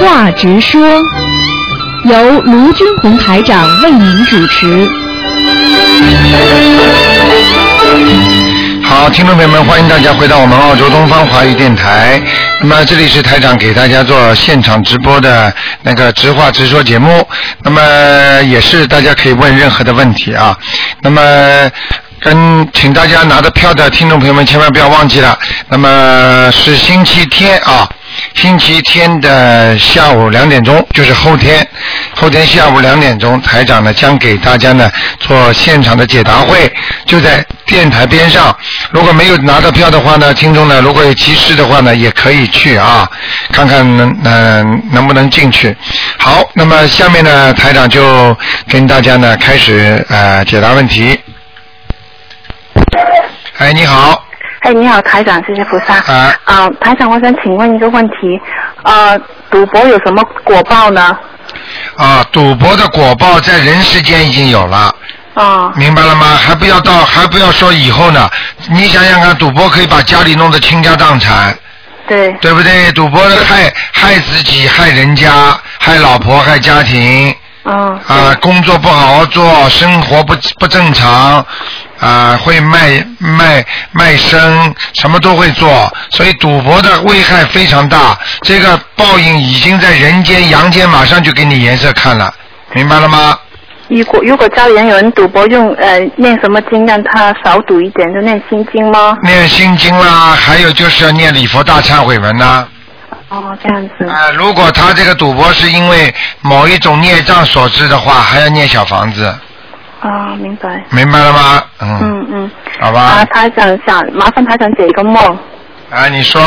话直说，由卢军红台长为您主持。好，听众朋友们，欢迎大家回到我们澳洲东方华语电台。那么这里是台长给大家做现场直播的那个直话直说节目。那么也是大家可以问任何的问题啊。那么跟请大家拿着票的听众朋友们千万不要忘记了。那么是星期天啊。星期天的下午两点钟，就是后天，后天下午两点钟，台长呢将给大家呢做现场的解答会，就在电台边上。如果没有拿到票的话呢，听众呢如果有急事的话呢，也可以去啊，看看能能能不能进去。好，那么下面呢，台长就跟大家呢开始呃解答问题。哎，你好。哎，你好，台长，谢谢菩萨。啊。啊，台长，我想请问一个问题，呃，赌博有什么果报呢？啊，赌博的果报在人世间已经有了。啊。明白了吗？还不要到，还不要说以后呢。你想想看，赌博可以把家里弄得倾家荡产。对。对不对？赌博害害自己，害人家，害老婆，害家庭。嗯。啊，工作不好好做，生活不不正常。啊，会卖卖卖身，什么都会做，所以赌博的危害非常大。这个报应已经在人间阳间，马上就给你颜色看了，明白了吗？如果如果家里人有人赌博，用呃念什么经让他少赌一点，就念心经吗？念心经啦，还有就是要念礼佛大忏悔文呐。哦，这样子。啊，如果他这个赌博是因为某一种孽障所致的话，还要念小房子。啊，明白。明白了吗？嗯。嗯嗯。好吧。啊，他想想麻烦他想解一个梦。啊，你说。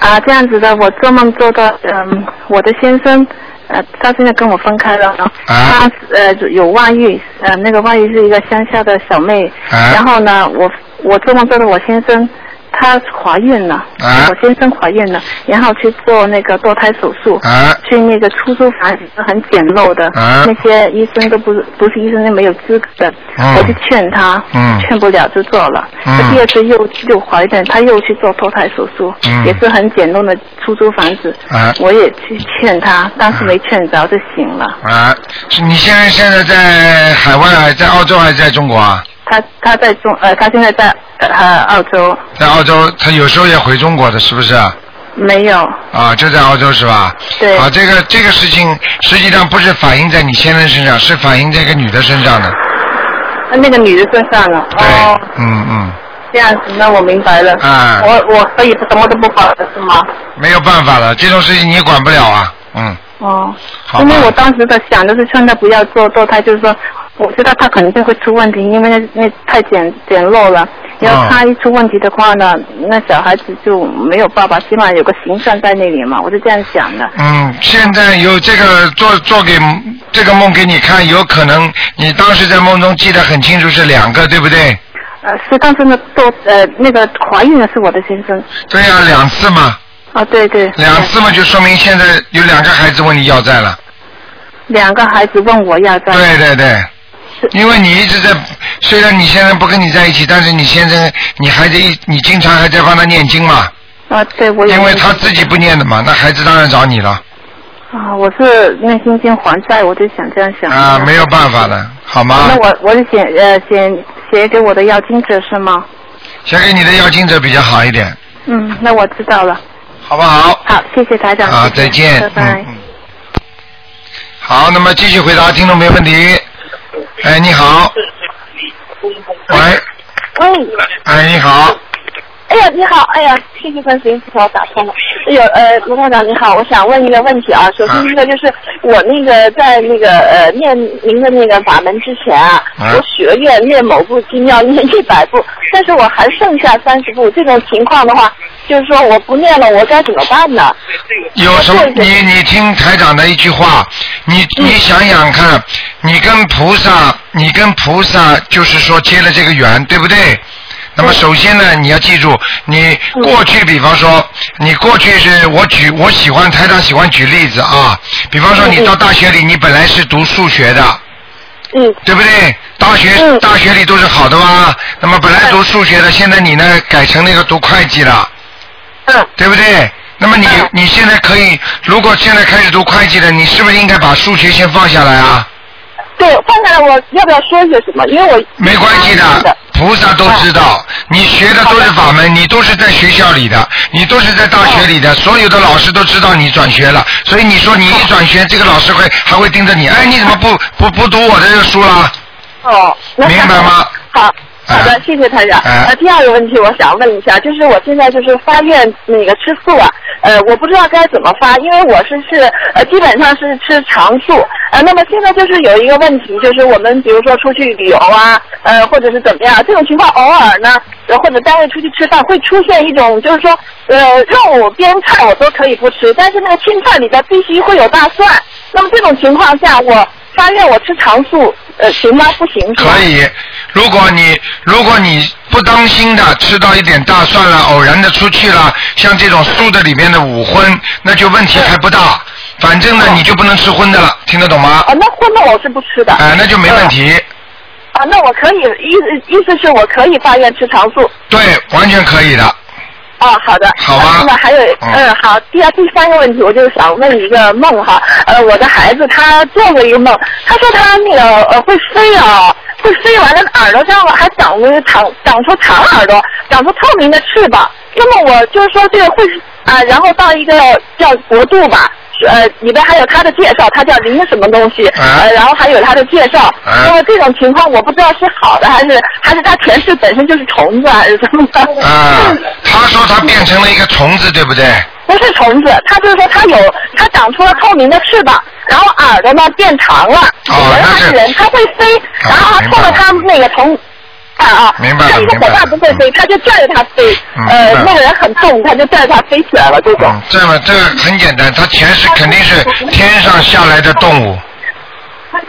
啊，这样子的，我做梦做到，嗯，我的先生，呃，他现在跟我分开了，啊、他呃有外遇，呃，那个外遇是一个乡下的小妹，啊、然后呢，我我做梦做到我先生。她怀孕了，我先生怀孕了，然后去做那个堕胎手术，去那个出租房是很简陋的，那些医生都不是不是医生，都没有资格的，我就劝他，劝不了就做了。他第二次又又怀孕，她又去做堕胎手术，也是很简陋的出租房子，我也去劝她，但是没劝着就醒了。啊，你现在现在在海外，在澳洲还是在中国啊？他他在中呃，他现在在呃澳洲。在澳洲，他有时候也回中国的，是不是？没有。啊，就在澳洲是吧？对。啊，这个这个事情实际上不是反映在你先生身上，是反映在一个女的身上的。那个女的身上了。对。嗯嗯。这样子，那我明白了。啊。我我可以什么都不管了，是吗？没有办法了，这种事情你也管不了啊。嗯。哦。好因为我当时的想的是劝他不要做堕胎，就是说。我知道他肯定会出问题，因为那那太简简陋了。要他一出问题的话呢，那小孩子就没有爸爸，起码有个形象在那里嘛。我是这样想的。嗯，现在有这个做做给这个梦给你看，有可能你当时在梦中记得很清楚是两个，对不对？呃，是当时呢做呃那个怀孕的是我的先生。对呀，两次嘛。啊，对对。两次嘛，就说明现在有两个孩子问你要债了。两个孩子问我要债。对对对。因为你一直在，虽然你现在不跟你在一起，但是你现在你还在，你经常还在帮他念经嘛？啊，对，我因为他自己不念的嘛，那孩子当然找你了。啊，我是念心经还债，我就想这样想。啊，没有办法的，好吗？那我我就写呃写写给我的要经者是吗？写给你的要经者比较好一点。嗯，那我知道了。好不好？好，谢谢台长。好，再见。拜拜。好，那么继续回答听众没问题。哎，你好。喂。喂。哎，你好。哎呀，你好，哎呀，谢谢观世音菩萨打通了。哎呦，呃，卢台长你好，我想问一个问题啊。首先一个就是我那个在那个呃念您的那个法门之前啊，我许了愿念某部经要念一百部，但是我还剩下三十部。这种情况的话，就是说我不念了，我该怎么办呢？有什么？你你听台长的一句话，你你想想看，你跟菩萨，你跟菩萨就是说结了这个缘，对不对？那么首先呢，你要记住，你过去，比方说，你过去是我举，我喜欢台长喜欢举例子啊，比方说你到大学里，你本来是读数学的，嗯，对不对？大学大学里都是好的吧？那么本来读数学的，现在你呢改成那个读会计了，嗯，对不对？那么你你现在可以，如果现在开始读会计的，你是不是应该把数学先放下来啊？对，放下来我要不要说些什么？因为我没关系的，菩萨都知道，你学的都是法门，你都是在学校里的，你都是在大学里的，所有的老师都知道你转学了，所以你说你一转学，这个老师会还会盯着你，哎，你怎么不不不读我的这个书了？哦，明白吗？好。好的，谢谢台长。呃，第二个问题我想问一下，就是我现在就是发愿那个吃素啊，呃，我不知道该怎么发，因为我是是呃基本上是吃常素，呃，那么现在就是有一个问题，就是我们比如说出去旅游啊，呃，或者是怎么样，这种情况偶尔呢，或者单位出去吃饭会出现一种，就是说呃肉边菜我都可以不吃，但是那个青菜里边必须会有大蒜，那么这种情况下我。发愿我吃长素，呃，行吗？不行可以，如果你如果你不当心的吃到一点大蒜了，偶然的出去了，像这种素的里面的五荤，那就问题还不大。反正呢，你就不能吃荤的了，听得懂吗？啊，那荤的我是不吃的。哎，那就没问题。啊，那我可以，意思意思是我可以发愿吃长素。对，完全可以的。哦，好的。好吧。那么还有，嗯，好。第二、第三个问题，我就是想问一个梦哈。呃，我的孩子他做过一个梦，他说他那个呃会飞啊，会飞完了耳朵上还长出长长出长耳朵，长出透明的翅膀。那么我就是说这个会啊，然后到一个叫国度吧。呃，里边还有他的介绍，他叫林什么东西，呃，然后还有他的介绍。那么这种情况，我不知道是好的还是还是他前世本身就是虫子还是什么的。啊，他说他变成了一个虫子，对不对？不是虫子，他就是说他有他长出了透明的翅膀，然后耳朵呢变长了。哦，人还是人，他会飞，然后他碰到他那个从。啊，明白像一个伙伴不会飞，他就拽着他飞。呃，那个人很重，他就拽着他飞起来了。这种。这么，这个很简单，他前世肯定是天上下来的动物。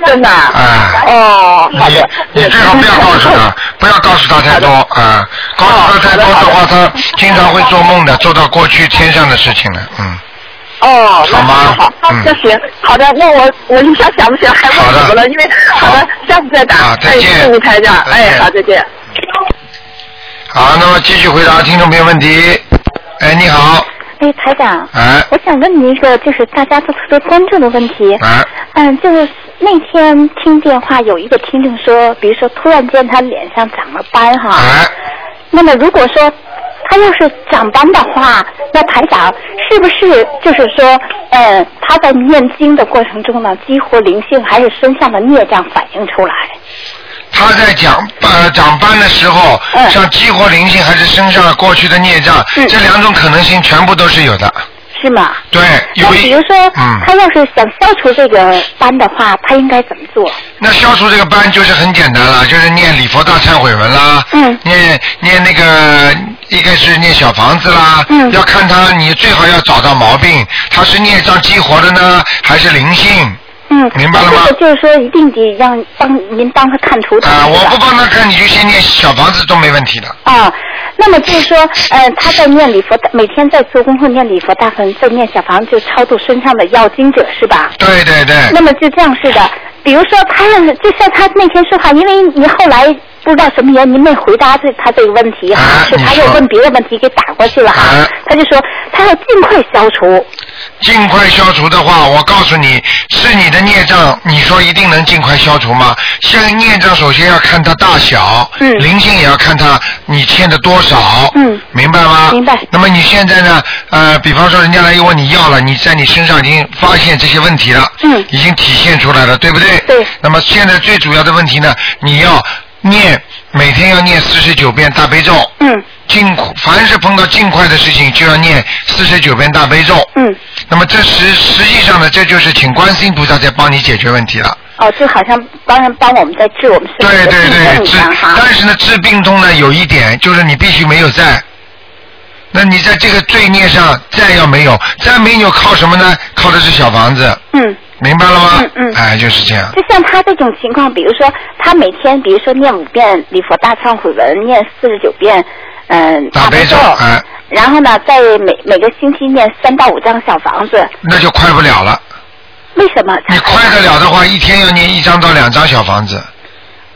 真的。啊。哦，好的。你最好不要告诉他，不要告诉他太多啊！告诉他太多的话，他经常会做梦的，做到过去天上的事情了。嗯。哦，好吗？好，那行，好的，那我我一下想不起来还问什么了，因为好的，下次再打。啊，再见。谢谢台长，哎，好，再见。好，那么继续回答听众朋友问题。哎，你好。哎，台长。哎。我想问你一个，就是大家都特别关注的问题。哎。嗯，就是那天听电话有一个听众说，比如说突然间他脸上长了斑哈。哎。那么如果说。他要是长斑的话，那台长是不是就是说，呃，他在念经的过程中呢，激活灵性还是身上的孽障反映出来？他在讲呃长斑的时候，像激活灵性还是身上过去的孽障，这两种可能性全部都是有的。是吗？对，那比如说，他要是想消除这个斑的话，他应该怎么做？那消除这个斑就是很简单了，就是念礼佛大忏悔文啦，嗯，念念那个一个是念小房子啦，嗯，要看他，你最好要找到毛病，他是孽障激活的呢，还是灵性？嗯，明白了吗？就是说，一定得让帮您帮他看图腾。啊，我不帮他看，你就先念小房子都没问题的。啊，那么就是说，呃，他在念礼佛，每天在做功课念礼佛大分，在念小房子就超度身上的要经者是吧？对对对。那么就这样似的，比如说他要就像他那天说话，因为你后来。不知道什么原因没回答这他这个问题哈，是他又问别的问题给打过去了哈，他就说他要尽快消除。尽快消除的话，我告诉你是你的孽障，你说一定能尽快消除吗？像孽障首先要看它大小，嗯，灵性也要看它你欠的多少，嗯，明白吗？明白。那么你现在呢？呃，比方说人家来又问你要了，你在你身上已经发现这些问题了，嗯，已经体现出来了，对不对？对。那么现在最主要的问题呢，你要。念每天要念四十九遍大悲咒。嗯。尽凡是碰到尽快的事情，就要念四十九遍大悲咒。嗯。那么这实实际上呢，这就是请观世音菩萨在帮你解决问题了。哦，就好像帮人帮我们在治我们身体的病痛但是呢，治病痛呢有一点，就是你必须没有债。那你在这个罪孽上债要没有，债没有靠什么呢？靠的是小房子。嗯。明白了吗？嗯嗯，哎，就是这样。就像他这种情况，比如说他每天，比如说念五遍礼佛大忏悔文，念四十九遍嗯大悲咒，哎，然后呢，在每每个星期念三到五张小房子，那就快不了了。为什么？你快得了的话，一天要念一张到两张小房子。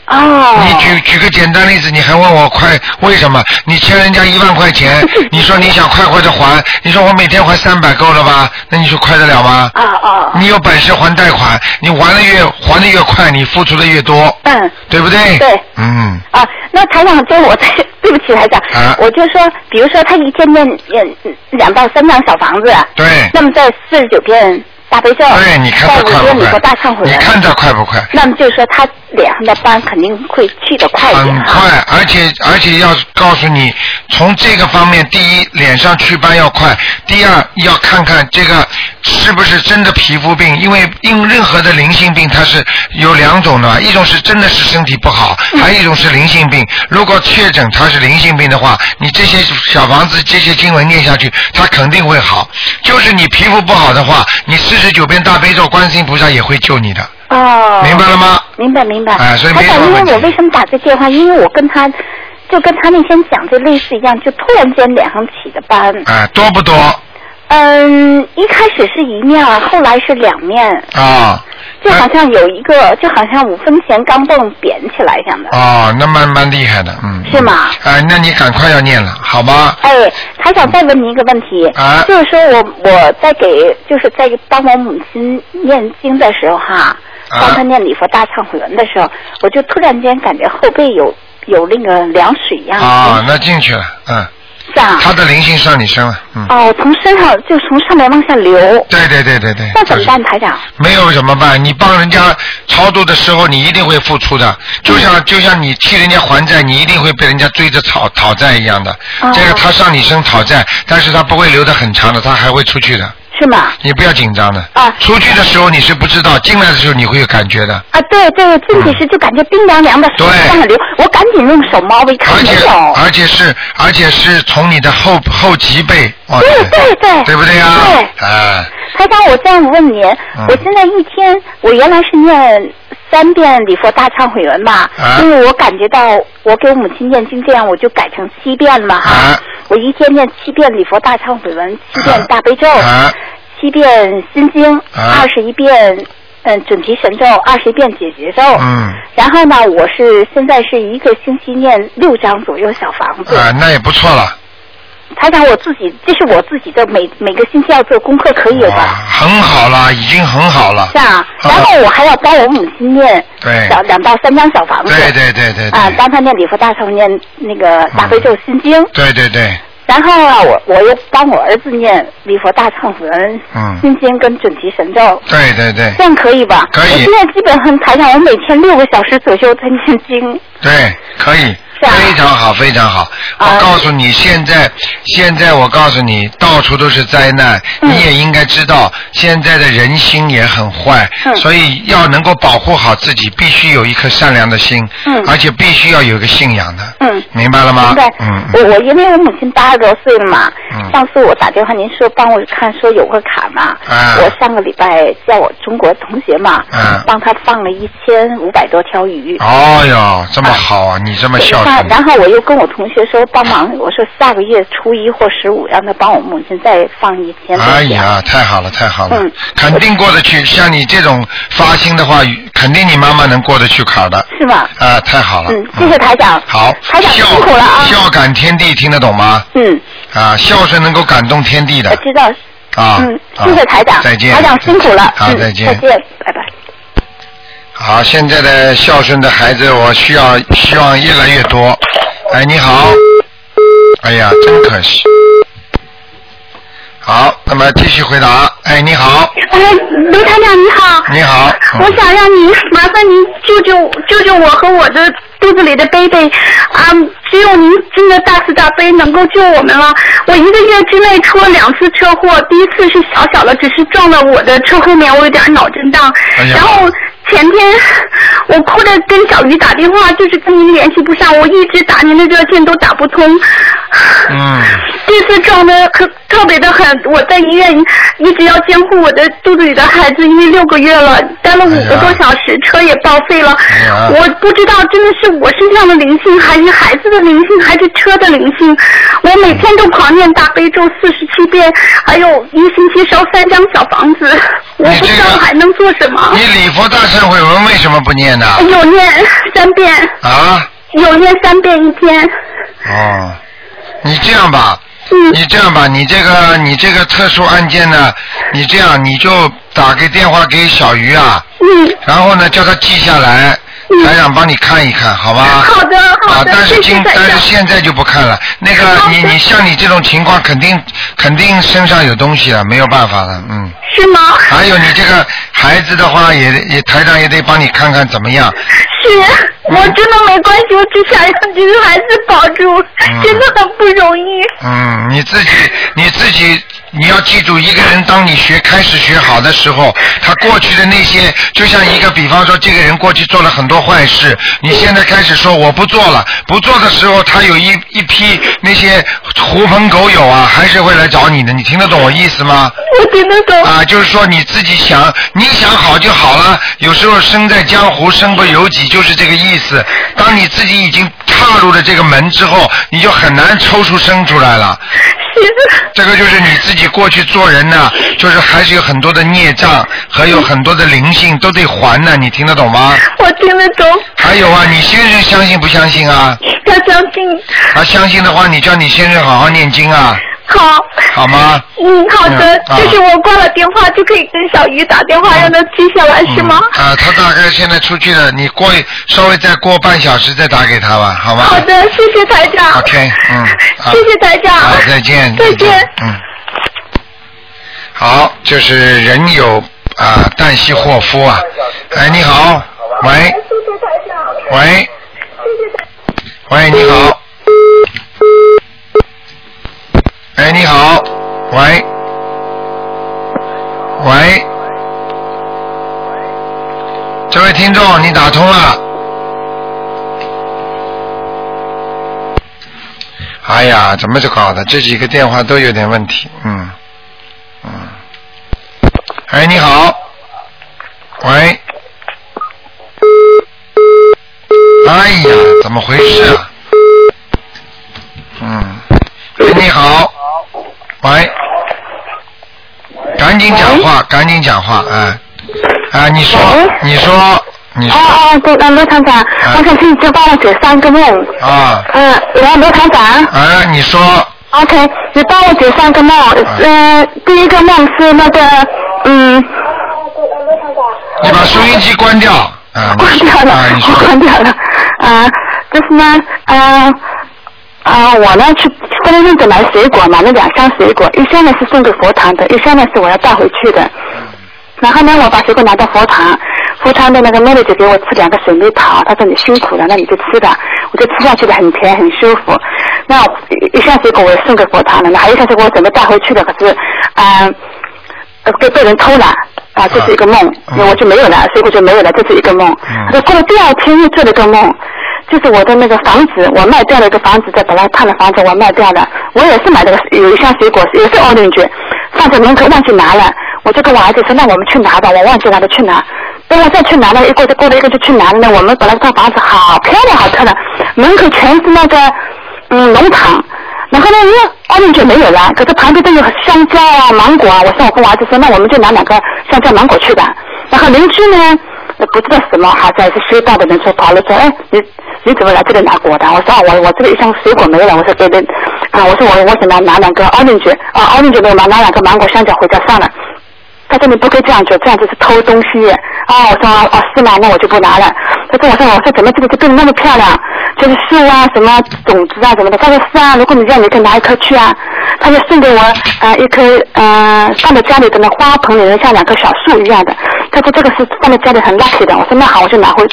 哦。你举举个简单例子，你还问我快为什么？你欠人家一万块钱，你说你想快快的还，你说我每天还三百够了吧？那你说快得了吗？啊啊。你有本事还贷款，你还的越还的越快，你付出的越多。嗯。对不对？对。嗯。啊，那台长，就我在，对不起台长，我就说，比如说他一天念两两到三张小房子。对。那么在四十九遍。大悲咒，对，你看快不快？大忏悔你看他快不快？那么就是说，他脸上的斑肯定会去的快一点。很快，而且而且要告诉你，从这个方面，第一，脸上祛斑要快；第二，要看看这个是不是真的皮肤病，因为因任何的灵性病，它是有两种的，一种是真的是身体不好，还有一种是灵性病。如果确诊它是灵性病的话，你这些小房子、这些经文念下去，它肯定会好。就是你皮肤不好的话，你是。四十九遍大悲咒，观世音菩萨也会救你的。哦，明白了吗？明白明白。哎，所以没因为我为什么打这电话？因为我跟他，就跟他那天讲这类似一样，就突然间脸上起的斑。哎，多不多？嗯，一开始是一面，后来是两面。啊。就好像有一个，就好像五分钱钢镚扁起来一样的。哦，那蛮蛮厉害的，嗯。是吗？哎，那你赶快要念了，好吗？哎，还想再问你一个问题。啊。就是说我我在给，就是在帮我母亲念经的时候哈，帮她念礼佛大忏悔文的时候，我就突然间感觉后背有有那个凉水一样。啊，那进去了，嗯。他的灵性上你身了，嗯。哦，从身上就从上面往下流。对对对对对。那怎么办，台长？没有怎么办？你帮人家超度的时候，你一定会付出的。就像就像你替人家还债，你一定会被人家追着讨讨债一样的。这个他上你身讨债，但是他不会留的很长的，他还会出去的。是吗？你不要紧张的。啊。出去的时候你是不知道，进来的时候你会有感觉的。啊，对对，进去时就感觉冰凉凉的，对，流。我赶紧用手摸一看，而且而且是而且是从你的后后脊背。对对对。对不对呀？对。哎。台长，我这样问您，我现在一天，我原来是念三遍礼佛大忏悔文嘛，因为我感觉到我给我母亲念经这样，我就改成七遍了嘛哈。我一天念七遍礼佛大忏悔文，七遍大悲咒。七遍心经，二十一遍嗯准提神咒，二十一遍解结咒。嗯。然后呢，我是现在是一个星期念六张左右小房子。啊，那也不错了。他讲我自己，这是我自己的每每个星期要做功课，可以吧？很好了，已经很好了。是啊。然后我还要帮我母亲念。对。两两到三张小房子。对对对对。啊，帮他念礼佛大忏念那个大悲咒心经。对对对。然后啊，我我又帮我儿子念礼佛大忏悔文、心经跟准提神咒。对对对。这样可以吧？可以。我现在基本上台上，我每天六个小时左右在念经。对，可以。非常好，非常好。我告诉你，现在现在我告诉你，到处都是灾难，你也应该知道，现在的人心也很坏，所以要能够保护好自己，必须有一颗善良的心，而且必须要有一个信仰的。嗯，明白了吗？明白。嗯，我我因为我母亲八十多岁了嘛，上次我打电话您说帮我看说有个卡嘛，我上个礼拜叫我中国同学嘛，帮他放了一千五百多条鱼。哦哟，这么好啊！你这么孝。然后我又跟我同学说帮忙，我说下个月初一或十五让他帮我母亲再放一天。哎呀，太好了，太好了，嗯，肯定过得去。像你这种发心的话，肯定你妈妈能过得去坎的。是吗？啊，太好了。嗯，谢谢台长。好，台长辛苦了啊。孝感天地，听得懂吗？嗯。啊，孝顺能够感动天地的。我知道。啊。嗯，谢谢台长。再见。台长辛苦了。好，再见。再见，拜拜。好，现在的孝顺的孩子，我需要希望越来越多。哎，你好。哎呀，真可惜。好，那么继续回答。哎，你好。哎，刘台长你好。你好。我想让您麻烦您救救救救我和我的肚子里的 baby 啊！只有您真的大慈大悲能够救我们了。我一个月之内出了两次车祸，第一次是小小的，只是撞了我的车后面，我有点脑震荡。然后前天我哭着跟小鱼打电话，就是跟您联系不上，我一直打您的热线都打不通。嗯。这次撞的可特别的很，我在医院一直要监护我的肚子里的孩子，因为六个月了，待了五个多小时，车也报废了。我不知道真的是我身上的灵性，还是孩子的灵性，还是车的灵性。我每天都狂念大悲咒四十七遍，还有一星期烧三张小房子。我不知道还能做什么。你礼佛大忏悔文为什么不念呢？有念三遍。啊。有念三遍一天。哦，你这样吧。你这样吧，你这个你这个特殊案件呢，你这样你就打个电话给小鱼啊，嗯然后呢叫他记下来，台长帮你看一看，好吧？好的，好的。啊，但是今但是现在就不看了。那个你你像你这种情况，肯定肯定身上有东西了，没有办法了，嗯。是吗？还有你这个孩子的话，也也台长也得帮你看看怎么样。是，我真的没关系，我只想让这个孩子保住，真的很不容易。嗯，你自己你自己你要记住，一个人当你学开始学好的时候，他过去的那些，就像一个比方说，这个人过去做了很多坏事，你现在开始说我不做了，不做的时候，他有一一批那些狐朋狗友啊，还是会来找你的。你听得懂我意思吗？我听得懂。啊，就是说你自己想，你想好就好了。有时候生在江湖，身不由己，就是这个意思。当你自己已经踏入了这个门之后，你就很难抽出身出来了。这个就是你自己过去做人呢，就是还是有很多的孽障还有很多的灵性都得还呢。你听得懂吗？我听得懂。还有啊，你先生相信不相信啊？他相信。他相信的话，你叫你先生好好念经啊。好，好吗？嗯，好的，就是我挂了电话就可以跟小鱼打电话，让他记下来，是吗？啊，他大概现在出去了，你过稍微再过半小时再打给他吧，好吗？好的，谢谢台长。OK，嗯，谢谢台长。好，再见。再见。嗯。好，就是人有啊旦夕祸福啊。哎，你好，喂。谢谢台长。喂。喂，你好。哎，你好，喂，喂，这位听众，你打通了。哎呀，怎么就搞的？这几个电话都有点问题，嗯，嗯。哎，你好，喂。哎呀，怎么回事啊？嗯。哎，你好。喂，赶紧讲话，赶紧讲话，哎，啊，你说，你说，你说。哦哦，对，啊，罗厂长，我想请你再帮我解三个梦。啊。嗯，来，罗厂长。啊，你说。OK，你帮我解三个梦。嗯，第一个梦是那个，嗯。你把收音机关掉。关掉了。啊，你说。关掉了。啊，就是呢，啊。啊，我呢去跟着院子买水果，买了两箱水果，一箱呢是送给佛堂的，一箱呢是我要带回去的。然后呢，我把水果拿到佛堂，佛堂的那个妹妹就给我吃两个水蜜桃，她说你辛苦了，那你就吃吧。我就吃下去的很甜，很舒服。那一箱水果我也送给佛堂了，那还有一箱水果我准备带回去的，可是啊，被被人偷了啊，这是一个梦，那我就没有了，水果就没有了，这是一个梦。那过了第二天又做了个梦。就是我的那个房子，我卖掉了一个房子，在本来看的房子我卖掉了。我也是买了有一箱水果，也是奥利居，放在门口忘记拿了。我就跟我儿子说：“那我们去拿吧。”我忘记拿了去拿。等我再去拿了，一过就过了一个就去拿了。那我们本来看房子好漂亮，好漂亮，门口全是那个嗯农场。然后呢，因为奥利居没有了，可是旁边都有香蕉啊、芒果啊。我说我跟我儿子说：“那我们就拿两个香蕉、芒果去吧。”然后邻居呢？不知道什么，好像是修道的人说跑了说，哎，你你怎么来这里拿果的？我说我我这里一箱水果没了。我说对对，啊，我说我我想拿拿两个 orange，啊 orange 没有拿拿两个芒果香蕉回家算了。他说你不可以这样做，这样子是偷东西。啊，我说啊是吗？那我就不拿了。他跟我说我说怎么这个就变得那么漂亮？就是树啊什么种子啊什么的。他说是啊，如果你这样，你可以拿一颗去啊。他就送给我啊一颗嗯放在家里的那花盆里，像两棵小树一样的。他说这个是放在家里很 lucky 的。我说那好，我就拿回，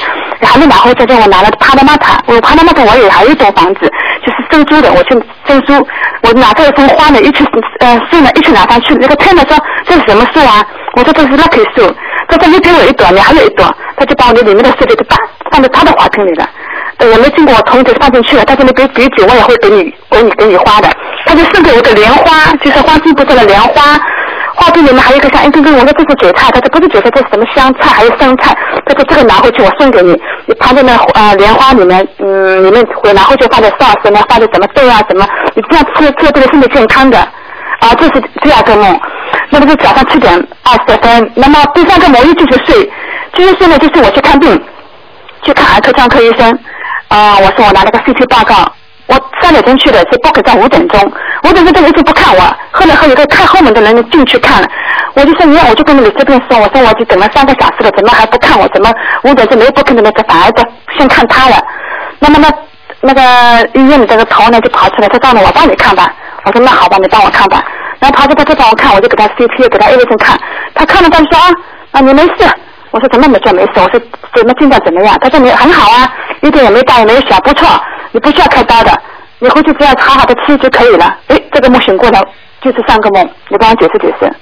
还没拿回，再叫我拿了帕拉马塔。我帕拉马塔我也还有一栋房子，就是收租的，我去收租。我拿这一盆花呢，一起呃树呢，一起拿上去。那个太太说这是什么树啊？我说这是 lucky 树。他说你给我一朵，你还有一朵，他就把我的里面的树给他放放在他的花瓶里了。我没经过我同意就放进去了，但是你给给酒我也会给你给你给你花的。他就送给我个莲花，就是花心不做的莲花。花瓶里面还有一个像一根根，我说这是韭菜，他说不是韭菜，这是什么香菜还有生菜？他说这个拿回去我送给你，你旁边的呃莲花里面，嗯，里面会拿回去放在 sauce 呢，放在什么豆啊什么？你这样吃吃这个身体健康的啊，这是第二个梦。那个是早上七点二十分，那么第三个梦一继续睡，继续睡呢就是我去看病，去看儿科专科医生啊，我说我拿了个 CT 报告。我三点钟去的，是 book 在五点钟。五点钟他一直不看我，后来和一个看后门的人进去看了。我就说你，我就跟你这边说，我说我就等了三个小时了，怎么还不看我？怎么五点钟没 book 的那个反而在先看他了？那么那那个医院的这个头呢就跑出来，他让我帮你看吧。我说那好吧，你帮我看吧。然后跑出来他帮我看，我就给他 CT，给他 A 医生看。他看了他说啊啊你没事。我说怎么没叫没事？我说怎么进展怎么样？他说你很好啊，一点也没大也没小，不错。你不需要开刀的，你回去只要好好的吃就可以了。哎，这个梦醒过来就是上个梦，你帮我解释解释。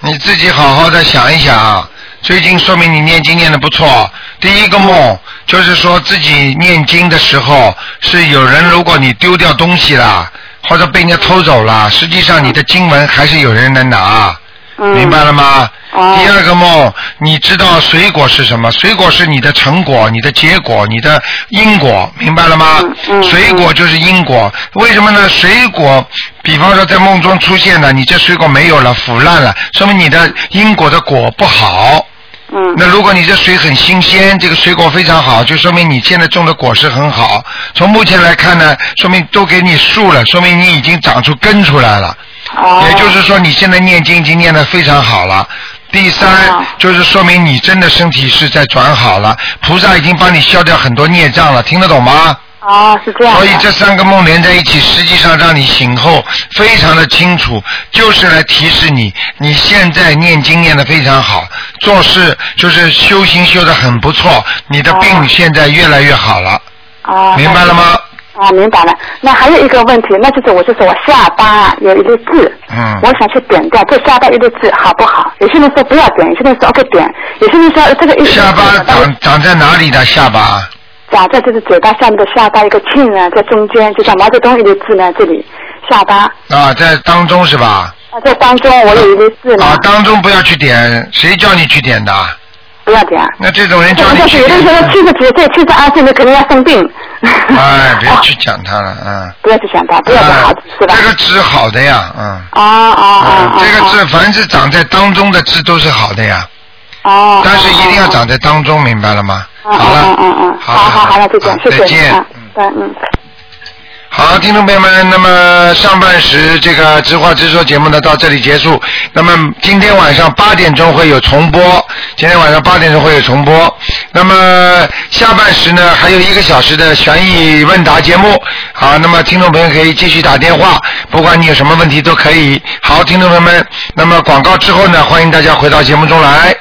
你自己好好的想一想啊，最近说明你念经念的不错。第一个梦就是说自己念经的时候是有人，如果你丢掉东西了或者被人家偷走了，实际上你的经文还是有人能拿，明白了吗？第二个梦，你知道水果是什么？水果是你的成果、你的结果、你的因果，明白了吗？水果就是因果，为什么呢？水果，比方说在梦中出现了，你这水果没有了，腐烂了，说明你的因果的果不好。嗯。那如果你这水很新鲜，这个水果非常好，就说明你现在种的果实很好。从目前来看呢，说明都给你树了，说明你已经长出根出来了。哦。也就是说，你现在念经已经念得非常好了。第三就是说明你真的身体是在转好了，菩萨已经帮你消掉很多孽障了，听得懂吗？啊，是这样。所以这三个梦连在一起，实际上让你醒后非常的清楚，就是来提示你，你现在念经念得非常好，做事就是修行修得很不错，你的病现在越来越好了。啊。明白了吗？啊，明白了。那还有一个问题，那就是我就是我下巴有一粒痣，嗯，我想去点掉这下巴一粒痣，好不好？有些人说不要点，有些人说 OK 点，有些人说这个一下巴长长在哪里的下巴？长在就是嘴巴下面的下巴一个庆呢，在中间，就像毛泽东一个痣呢，这里下巴。啊，在当中是吧？啊，在当中我有一粒痣呢。啊，当中不要去点，谁叫你去点的？不要点。那这种人叫你去点。有的人说七十几岁、七十二岁，你肯定要生病。哎，不要去讲他了，嗯。不要去讲他，不要讲好，是吧？这个痣好的呀，嗯。啊啊啊！这个痣，凡是长在当中的痣都是好的呀。哦。但是一定要长在当中，明白了吗？好了。嗯嗯嗯。好好好了，再见，谢谢。再见。嗯嗯。好，听众朋友们，那么上半时这个直话直说节目呢到这里结束。那么今天晚上八点钟会有重播，今天晚上八点钟会有重播。那么下半时呢还有一个小时的悬疑问答节目。好，那么听众朋友可以继续打电话，不管你有什么问题都可以。好，听众朋友们，那么广告之后呢，欢迎大家回到节目中来。